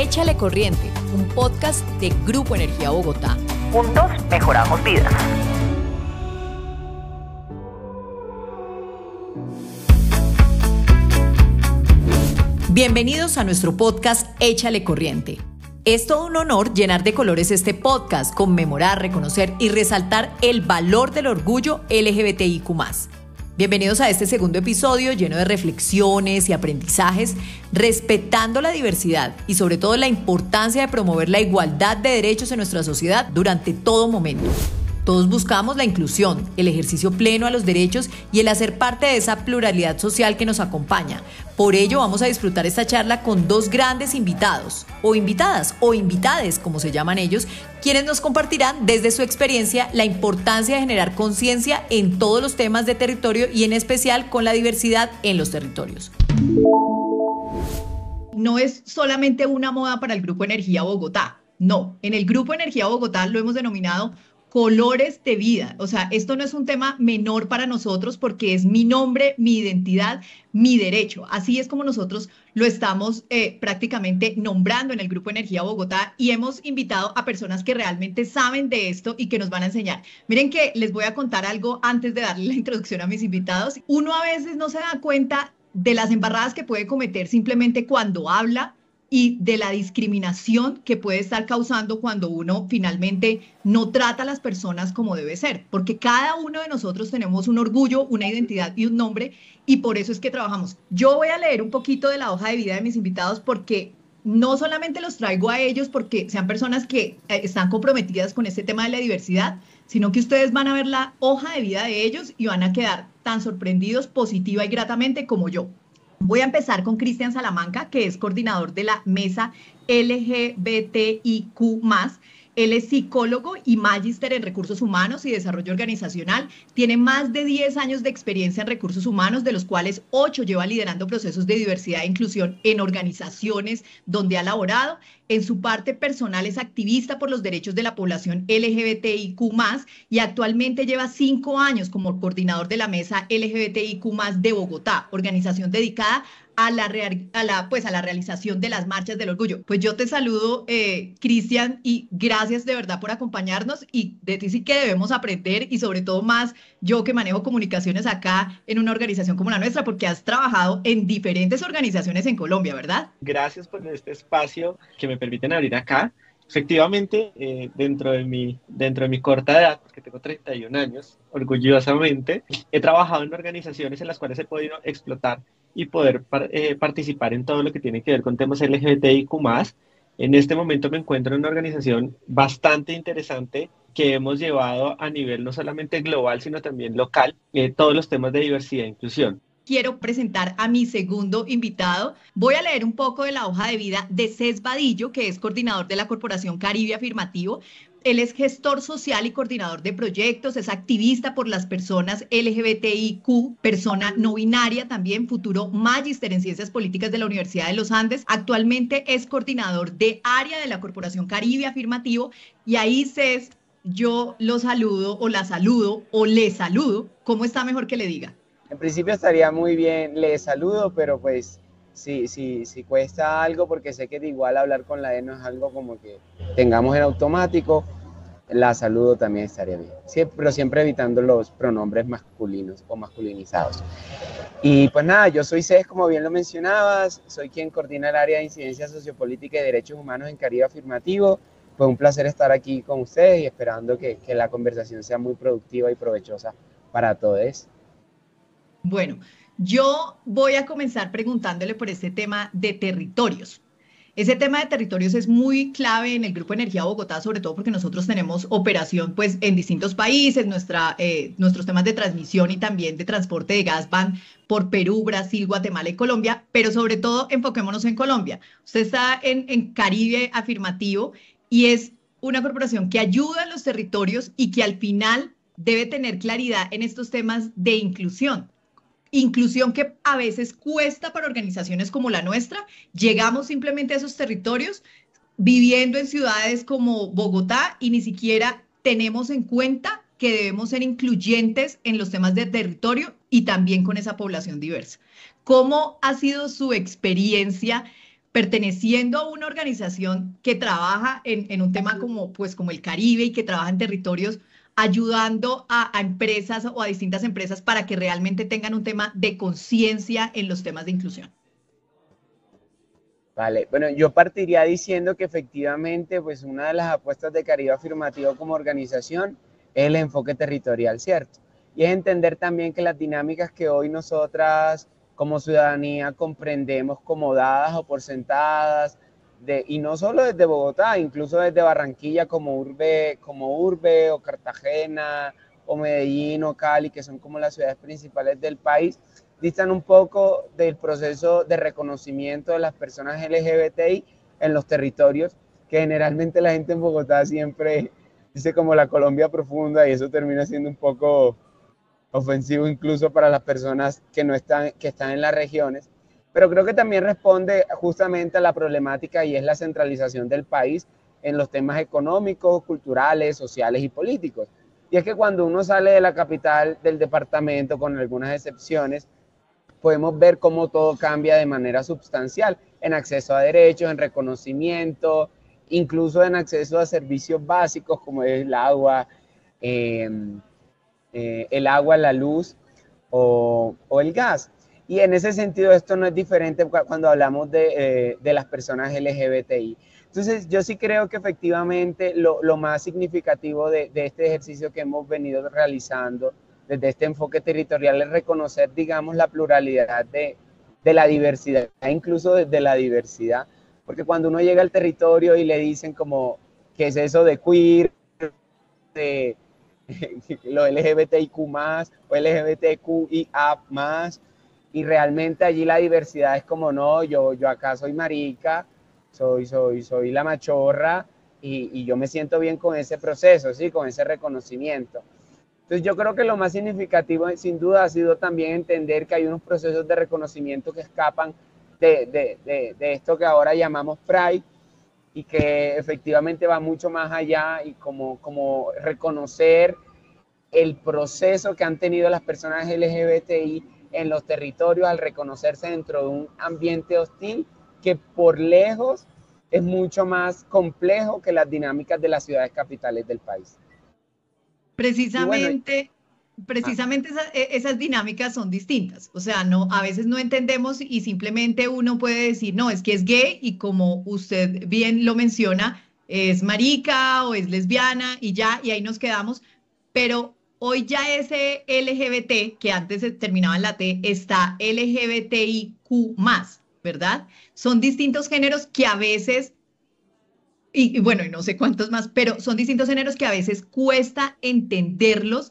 Échale Corriente, un podcast de Grupo Energía Bogotá. Juntos mejoramos vidas. Bienvenidos a nuestro podcast Échale Corriente. Es todo un honor llenar de colores este podcast, conmemorar, reconocer y resaltar el valor del orgullo LGBTIQ Bienvenidos a este segundo episodio lleno de reflexiones y aprendizajes, respetando la diversidad y sobre todo la importancia de promover la igualdad de derechos en nuestra sociedad durante todo momento. Todos buscamos la inclusión, el ejercicio pleno a los derechos y el hacer parte de esa pluralidad social que nos acompaña. Por ello vamos a disfrutar esta charla con dos grandes invitados, o invitadas, o invitades, como se llaman ellos, quienes nos compartirán desde su experiencia la importancia de generar conciencia en todos los temas de territorio y en especial con la diversidad en los territorios no es solamente una moda para el Grupo Energía Bogotá. No, en el Grupo Energía Bogotá lo hemos denominado colores de vida. O sea, esto no es un tema menor para nosotros porque es mi nombre, mi identidad, mi derecho. Así es como nosotros lo estamos eh, prácticamente nombrando en el Grupo Energía Bogotá y hemos invitado a personas que realmente saben de esto y que nos van a enseñar. Miren que les voy a contar algo antes de darle la introducción a mis invitados. Uno a veces no se da cuenta de las embarradas que puede cometer simplemente cuando habla y de la discriminación que puede estar causando cuando uno finalmente no trata a las personas como debe ser, porque cada uno de nosotros tenemos un orgullo, una identidad y un nombre, y por eso es que trabajamos. Yo voy a leer un poquito de la hoja de vida de mis invitados porque no solamente los traigo a ellos porque sean personas que eh, están comprometidas con este tema de la diversidad, sino que ustedes van a ver la hoja de vida de ellos y van a quedar tan sorprendidos positiva y gratamente como yo. Voy a empezar con Cristian Salamanca, que es coordinador de la mesa LGBTIQ él es psicólogo y magíster en recursos humanos y desarrollo organizacional. Tiene más de 10 años de experiencia en recursos humanos, de los cuales 8 lleva liderando procesos de diversidad e inclusión en organizaciones donde ha laborado. En su parte personal es activista por los derechos de la población LGBTIQ y actualmente lleva cinco años como coordinador de la mesa LGBTIQ de Bogotá, organización dedicada a la, a la, pues, a la realización de las marchas del orgullo. Pues yo te saludo, eh, Cristian, y gracias de verdad por acompañarnos y de ti sí que debemos aprender y sobre todo más yo que manejo comunicaciones acá en una organización como la nuestra, porque has trabajado en diferentes organizaciones en Colombia, ¿verdad? Gracias por este espacio que me permiten abrir acá. Efectivamente, eh, dentro, de mi, dentro de mi corta edad, porque tengo 31 años, orgullosamente, he trabajado en organizaciones en las cuales he podido explotar y poder eh, participar en todo lo que tiene que ver con temas LGBTIQ. En este momento me encuentro en una organización bastante interesante que hemos llevado a nivel no solamente global, sino también local, eh, todos los temas de diversidad e inclusión. Quiero presentar a mi segundo invitado. Voy a leer un poco de la hoja de vida de Cés Vadillo, que es coordinador de la Corporación Caribe Afirmativo. Él es gestor social y coordinador de proyectos, es activista por las personas LGBTIQ, persona no binaria también, futuro magíster en ciencias políticas de la Universidad de los Andes. Actualmente es coordinador de área de la Corporación Caribe Afirmativo y ahí Cés, yo lo saludo o la saludo o le saludo. ¿Cómo está mejor que le diga? En principio estaría muy bien, le saludo, pero pues si, si, si cuesta algo, porque sé que de igual hablar con la E no es algo como que tengamos en automático, la saludo también estaría bien. Siempre, pero siempre evitando los pronombres masculinos o masculinizados. Y pues nada, yo soy CES, como bien lo mencionabas, soy quien coordina el área de incidencia sociopolítica y derechos humanos en Caribe Afirmativo. Fue un placer estar aquí con ustedes y esperando que, que la conversación sea muy productiva y provechosa para todos. Bueno, yo voy a comenzar preguntándole por este tema de territorios. Ese tema de territorios es muy clave en el Grupo Energía Bogotá, sobre todo porque nosotros tenemos operación pues, en distintos países, nuestra, eh, nuestros temas de transmisión y también de transporte de gas van por Perú, Brasil, Guatemala y Colombia, pero sobre todo enfoquémonos en Colombia. Usted está en, en Caribe Afirmativo y es una corporación que ayuda a los territorios y que al final debe tener claridad en estos temas de inclusión inclusión que a veces cuesta para organizaciones como la nuestra. Llegamos simplemente a esos territorios viviendo en ciudades como Bogotá y ni siquiera tenemos en cuenta que debemos ser incluyentes en los temas de territorio y también con esa población diversa. ¿Cómo ha sido su experiencia perteneciendo a una organización que trabaja en, un tema como, pues, como el Caribe y que trabaja en territorios ayudando a, empresas o a distintas empresas para que realmente tengan un tema de conciencia en los temas de inclusión. Vale, bueno, yo partiría diciendo que efectivamente, pues una de las apuestas de Caribe Afirmativo como organización es el enfoque territorial, ¿cierto? Y es entender también que las dinámicas que hoy nosotras como ciudadanía comprendemos como dadas o por sentadas, y no solo desde Bogotá, incluso desde Barranquilla como urbe, como urbe o Cartagena o Medellín o Cali, que son como las ciudades principales del país, distan un poco del proceso de reconocimiento de las personas LGBTI en los territorios, que generalmente la gente en Bogotá siempre dice como la Colombia profunda y eso termina siendo un poco ofensivo incluso para las personas que no están, que están en las regiones, pero creo que también responde justamente a la problemática y es la centralización del país en los temas económicos, culturales, sociales y políticos. Y es que cuando uno sale de la capital del departamento, con algunas excepciones, podemos ver cómo todo cambia de manera sustancial en acceso a derechos, en reconocimiento, incluso en acceso a servicios básicos como es el agua, eh, eh, el agua, la luz o, el gas. Y en ese sentido esto no es diferente cuando hablamos de, eh, las personas LGBTI. Entonces yo sí creo que efectivamente lo, más significativo de, este ejercicio que hemos venido realizando desde este enfoque territorial es reconocer, digamos, la pluralidad de, de la diversidad, incluso desde la diversidad. Porque cuando uno llega al territorio y le dicen como, ¿qué es eso de queer? De, lo LGBTIQ más o LGBTQIA más, y realmente allí la diversidad es como, no, yo, yo acá soy marica, soy, soy, soy la machorra, y, yo me siento bien con ese proceso, ¿sí? con ese reconocimiento. Entonces yo creo que lo más significativo sin duda ha sido también entender que hay unos procesos de reconocimiento que escapan de, de, de, de esto que ahora llamamos Pride, y que efectivamente va mucho más allá y como, como reconocer el proceso que han tenido las personas LGBTI en los territorios al reconocerse dentro de un ambiente hostil que por lejos es mucho más complejo que las dinámicas de las ciudades capitales del país. Precisamente, precisamente e, esas, dinámicas son distintas. O sea, no, a veces no entendemos y simplemente uno puede decir, no, es que es gay y como usted bien lo menciona, es marica o es lesbiana y ya, y ahí nos quedamos. Pero hoy ya ese LGBT, que antes terminaba en la T, está LGBTIQ ¿verdad? Son distintos géneros que a veces y, bueno, y no sé cuántos más, pero son distintos géneros que a veces cuesta entenderlos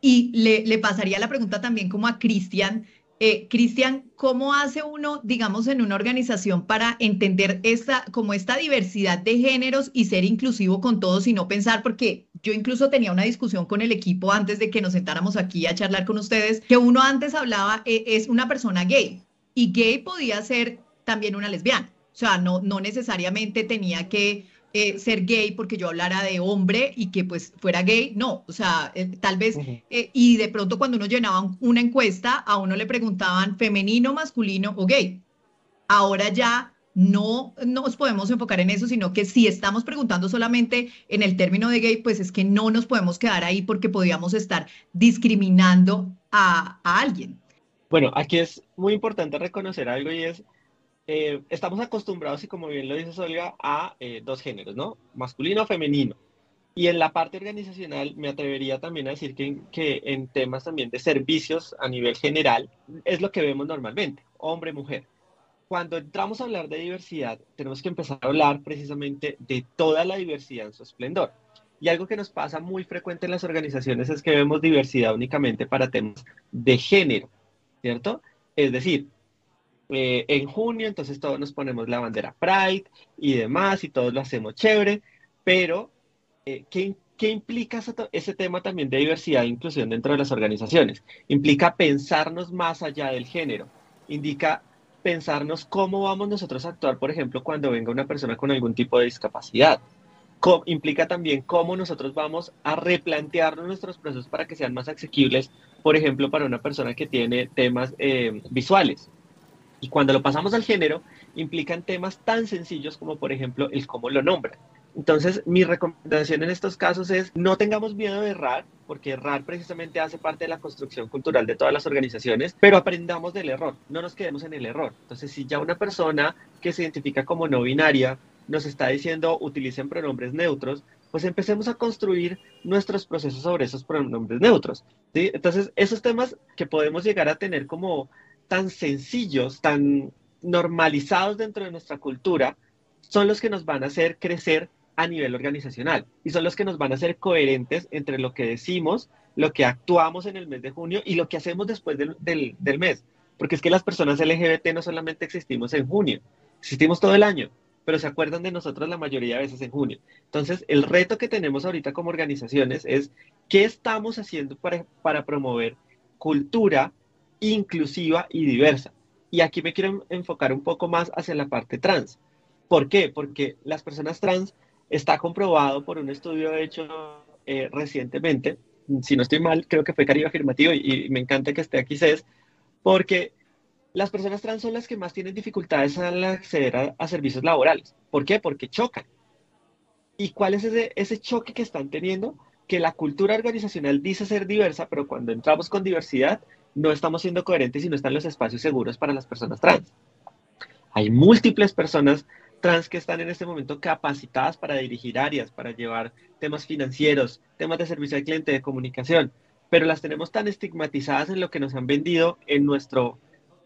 y le, pasaría la pregunta también como a Cristian. Eh, Cristian, ¿cómo hace uno, digamos, en una organización para entender esta, como esta diversidad de géneros y ser inclusivo con todos y no pensar? Porque yo incluso tenía una discusión con el equipo antes de que nos sentáramos aquí a charlar con ustedes, que uno antes hablaba, eh, es una persona gay y gay podía ser también una lesbiana. O sea, no, no necesariamente tenía que eh, ser gay porque yo hablara de hombre y que pues fuera gay, no, o sea, eh, tal vez, eh, y de pronto cuando uno llenaba una encuesta, a uno le preguntaban femenino, masculino o gay. Ahora ya no nos podemos enfocar en eso, sino que si estamos preguntando solamente en el término de gay, pues es que no nos podemos quedar ahí porque podríamos estar discriminando a, a alguien. Bueno, aquí es muy importante reconocer algo y es eh, estamos acostumbrados, y como bien lo dice Olga, a eh, dos géneros, ¿no? Masculino, femenino. Y en la parte organizacional me atrevería también a decir que, que en temas también de servicios a nivel general es lo que vemos normalmente, hombre, mujer. Cuando entramos a hablar de diversidad, tenemos que empezar a hablar precisamente de toda la diversidad en su esplendor. Y algo que nos pasa muy frecuente en las organizaciones es que vemos diversidad únicamente para temas de género, ¿cierto? Es decir, eh, en junio, entonces todos nos ponemos la bandera Pride y demás, y todos lo hacemos chévere, pero eh, ¿qué, implica ese, tema también de diversidad e inclusión dentro de las organizaciones? Implica pensarnos más allá del género, indica pensarnos cómo vamos nosotros a actuar, por ejemplo, cuando venga una persona con algún tipo de discapacidad. implica también cómo nosotros vamos a replantearnos nuestros procesos para que sean más asequibles, por ejemplo, para una persona que tiene temas eh, visuales Y cuando lo pasamos al género, implican temas tan sencillos como, por ejemplo, el cómo lo nombran. Entonces, mi recomendación en estos casos es no tengamos miedo de errar, porque errar precisamente hace parte de la construcción cultural de todas las organizaciones, pero aprendamos del error, no nos quedemos en el error. Entonces, si ya una persona que se identifica como no binaria nos está diciendo utilicen pronombres neutros, pues empecemos a construir nuestros procesos sobre esos pronombres neutros. ¿sí? Entonces, esos temas que podemos llegar a tener como tan sencillos, tan normalizados dentro de nuestra cultura, son los que nos van a hacer crecer a nivel organizacional y son los que nos van a hacer coherentes entre lo que decimos, lo que actuamos en el mes de junio y lo que hacemos después del, del, mes. Porque es que las personas LGBT no solamente existimos en junio, existimos todo el año pero se acuerdan de nosotros la mayoría de veces en junio. Entonces, el reto que tenemos ahorita como organizaciones es qué estamos haciendo para, para promover cultura inclusiva y diversa. Y aquí me quiero enfocar un poco más hacia la parte trans. ¿Por qué? Porque las personas trans está comprobado por un estudio hecho eh, recientemente, si no estoy mal, creo que fue Caribe Afirmativo y, y me encanta que esté aquí CES, porque las personas trans son las que más tienen dificultades al acceder a, servicios laborales. ¿Por qué? Porque chocan. ¿Y cuál es ese, ese choque que están teniendo? Que la cultura organizacional dice ser diversa, pero cuando entramos con diversidad no estamos siendo coherentes y no están los espacios seguros para las personas trans. Hay múltiples personas trans que están en este momento capacitadas para dirigir áreas, para llevar temas financieros, temas de servicio al cliente, de comunicación, pero las tenemos tan estigmatizadas en lo que nos han vendido en nuestro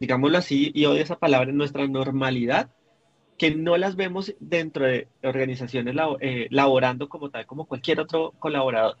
digámoslo así, y odio esa palabra, en nuestra normalidad, que no las vemos dentro de organizaciones eh, laborando como tal, como cualquier otro colaborador.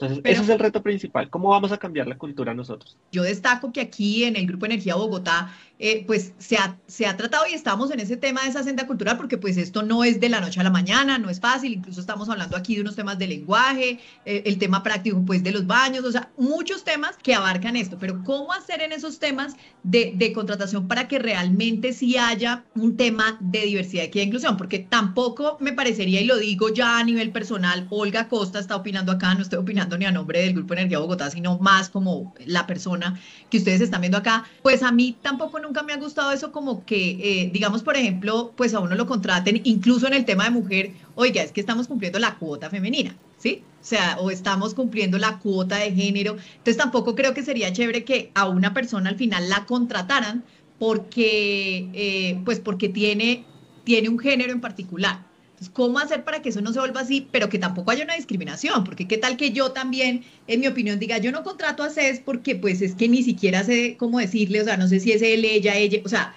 Entonces, ese es el reto principal. ¿Cómo vamos a cambiar la cultura nosotros? Yo destaco que aquí en el Grupo Energía Bogotá, eh, pues se ha, se ha tratado y estamos en ese tema de esa senda cultural, porque pues esto no es de la noche a la mañana, no es fácil, incluso estamos hablando aquí de unos temas de lenguaje, eh, el tema práctico pues de los baños, o sea, muchos temas que abarcan esto, pero ¿cómo hacer en esos temas de, de contratación para que realmente sí haya un tema de diversidad, equidad e inclusión? Porque tampoco me parecería, y lo digo ya a nivel personal, Olga Costa está opinando acá, no estoy opinando ni a nombre del Grupo Energía Bogotá, sino más como la persona que ustedes están viendo acá, pues a mí tampoco nunca me ha gustado eso como que, eh, digamos, por ejemplo, pues a uno lo contraten, incluso en el tema de mujer, oiga, es que estamos cumpliendo la cuota femenina, ¿sí? O sea, o estamos cumpliendo la cuota de género. Entonces tampoco creo que sería chévere que a una persona al final la contrataran porque, eh, pues porque tiene, tiene un género en particular. ¿Cómo hacer para que eso no se vuelva así, pero que tampoco haya una discriminación? Porque qué tal que yo también, en mi opinión, diga, yo no contrato a CES porque pues es que ni siquiera sé cómo decirle, o sea, no sé si es él, ella, ella, o sea...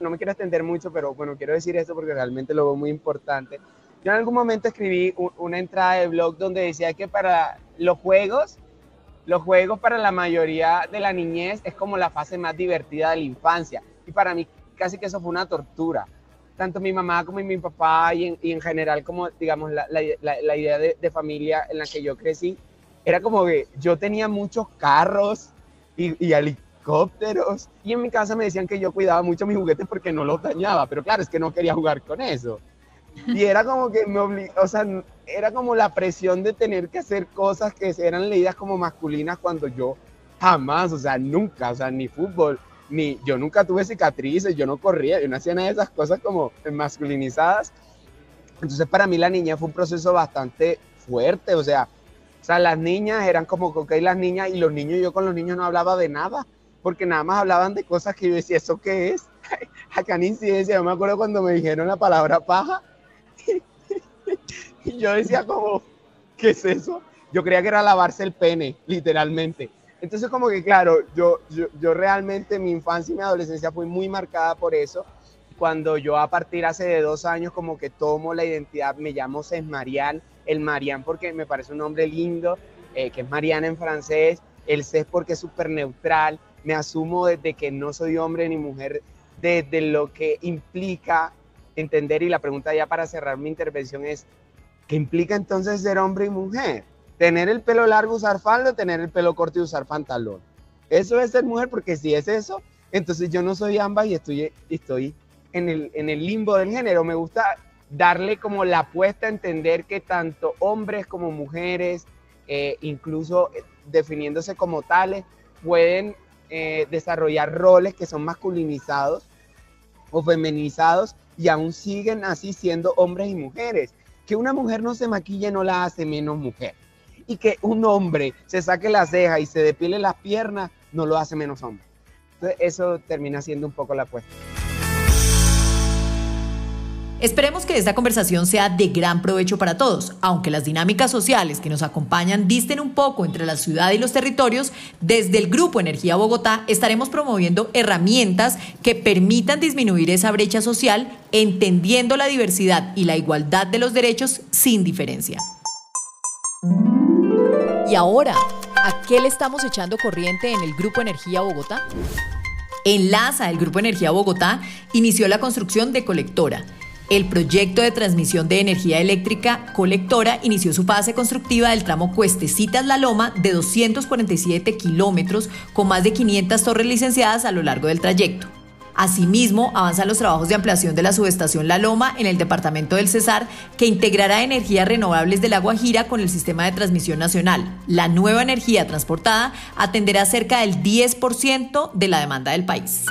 No me quiero extender mucho, pero bueno, quiero decir esto porque realmente lo veo muy importante. Yo en algún momento escribí una entrada de blog donde decía que para los juegos, los juegos para la mayoría de la niñez es como la fase más divertida de la infancia. Y para mí casi que eso fue una tortura tanto mi mamá como mi papá y en, general como, digamos, la, la, idea de, de, familia en la que yo crecí, era como que yo tenía muchos carros y, y, helicópteros y en mi casa me decían que yo cuidaba mucho mis juguetes porque no los dañaba, pero claro, es que no quería jugar con eso. Y era como que me obligó, o sea, era como la presión de tener que hacer cosas que eran leídas como masculinas cuando yo jamás, o sea, nunca, o sea, ni fútbol, ni yo nunca tuve cicatrices, yo no corría, yo no hacía nada de esas cosas como masculinizadas. Entonces para mí la niña fue un proceso bastante fuerte, o sea, o sea, las niñas eran como okay, las niñas y los niños, yo con los niños no hablaba de nada, porque nada más hablaban de cosas que yo decía, ¿eso qué es? Acá en incidencia, yo me acuerdo cuando me dijeron la palabra paja, y yo decía como, ¿qué es eso? Yo creía que era lavarse el pene, literalmente. Entonces como que claro, yo, yo, realmente mi infancia y mi adolescencia fue muy marcada por eso. Cuando yo a partir hace de dos años como que tomo la identidad, me llamo Cés Marian, el Marian porque me parece un nombre lindo, eh, que es Mariana en francés, el Cés porque es súper neutral, me asumo desde que no soy hombre ni mujer, desde lo que implica entender y la pregunta ya para cerrar mi intervención es, ¿qué implica entonces ser hombre y mujer? Tener el pelo largo, usar falda, tener el pelo corto y usar pantalón. Eso es ser mujer, porque si es eso, entonces yo no soy ambas y estoy, estoy en, el, en el limbo del género. Me gusta darle como la apuesta a entender que tanto hombres como mujeres, eh, incluso definiéndose como tales, pueden eh, desarrollar roles que son masculinizados o feminizados y aún siguen así siendo hombres y mujeres. Que una mujer no se maquille no la hace menos mujer. Y que un hombre se saque la ceja y se depile las piernas no lo hace menos hombre. Eso termina siendo un poco la cuestión. Esperemos que esta conversación sea de gran provecho para todos. Aunque las dinámicas sociales que nos acompañan disten un poco entre la ciudad y los territorios, desde el Grupo Energía Bogotá estaremos promoviendo herramientas que permitan disminuir esa brecha social, entendiendo la diversidad y la igualdad de los derechos sin diferencia. Y ahora, ¿a qué le estamos echando corriente en el Grupo Energía Bogotá? En LASA, el Grupo Energía Bogotá inició la construcción de colectora el proyecto de transmisión de energía eléctrica colectora inició su fase constructiva del tramo Cuestecitas-La Loma de 247 kilómetros con más de 500 torres licenciadas a lo largo del trayecto. Asimismo, avanzan los trabajos de ampliación de la subestación La Loma en el departamento del Cesar, que integrará energías renovables del agua gira con el sistema de transmisión nacional. La nueva energía transportada atenderá cerca del 10% de la demanda del país.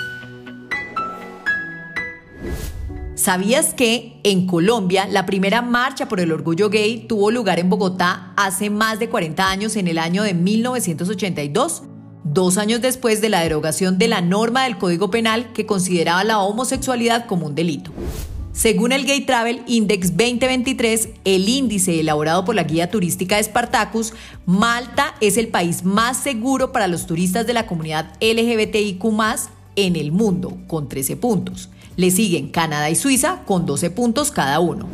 ¿Sabías que en Colombia la primera marcha por el orgullo gay tuvo lugar en Bogotá hace más de 40 años, en el año de 1982? Dos años después de la derogación de la norma del Código Penal que consideraba la homosexualidad como un delito. Según el Gay Travel Index 2023, el índice elaborado por la guía turística de Spartacus, Malta es el país más seguro para los turistas de la comunidad LGBTIQ en el mundo, con 13 puntos. Le siguen Canadá y Suiza con 12 puntos cada uno.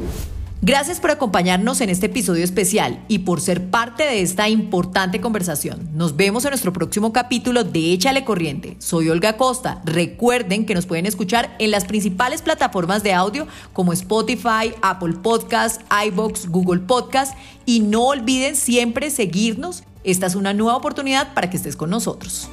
Gracias por acompañarnos en este episodio especial y por ser parte de esta importante conversación. Nos vemos en nuestro próximo capítulo de Échale Corriente. Soy Olga Costa. Recuerden que nos pueden escuchar en las principales plataformas de audio como Spotify, Apple Podcasts, iBox, Google Podcasts y no olviden siempre seguirnos. Esta es una nueva oportunidad para que estés con nosotros.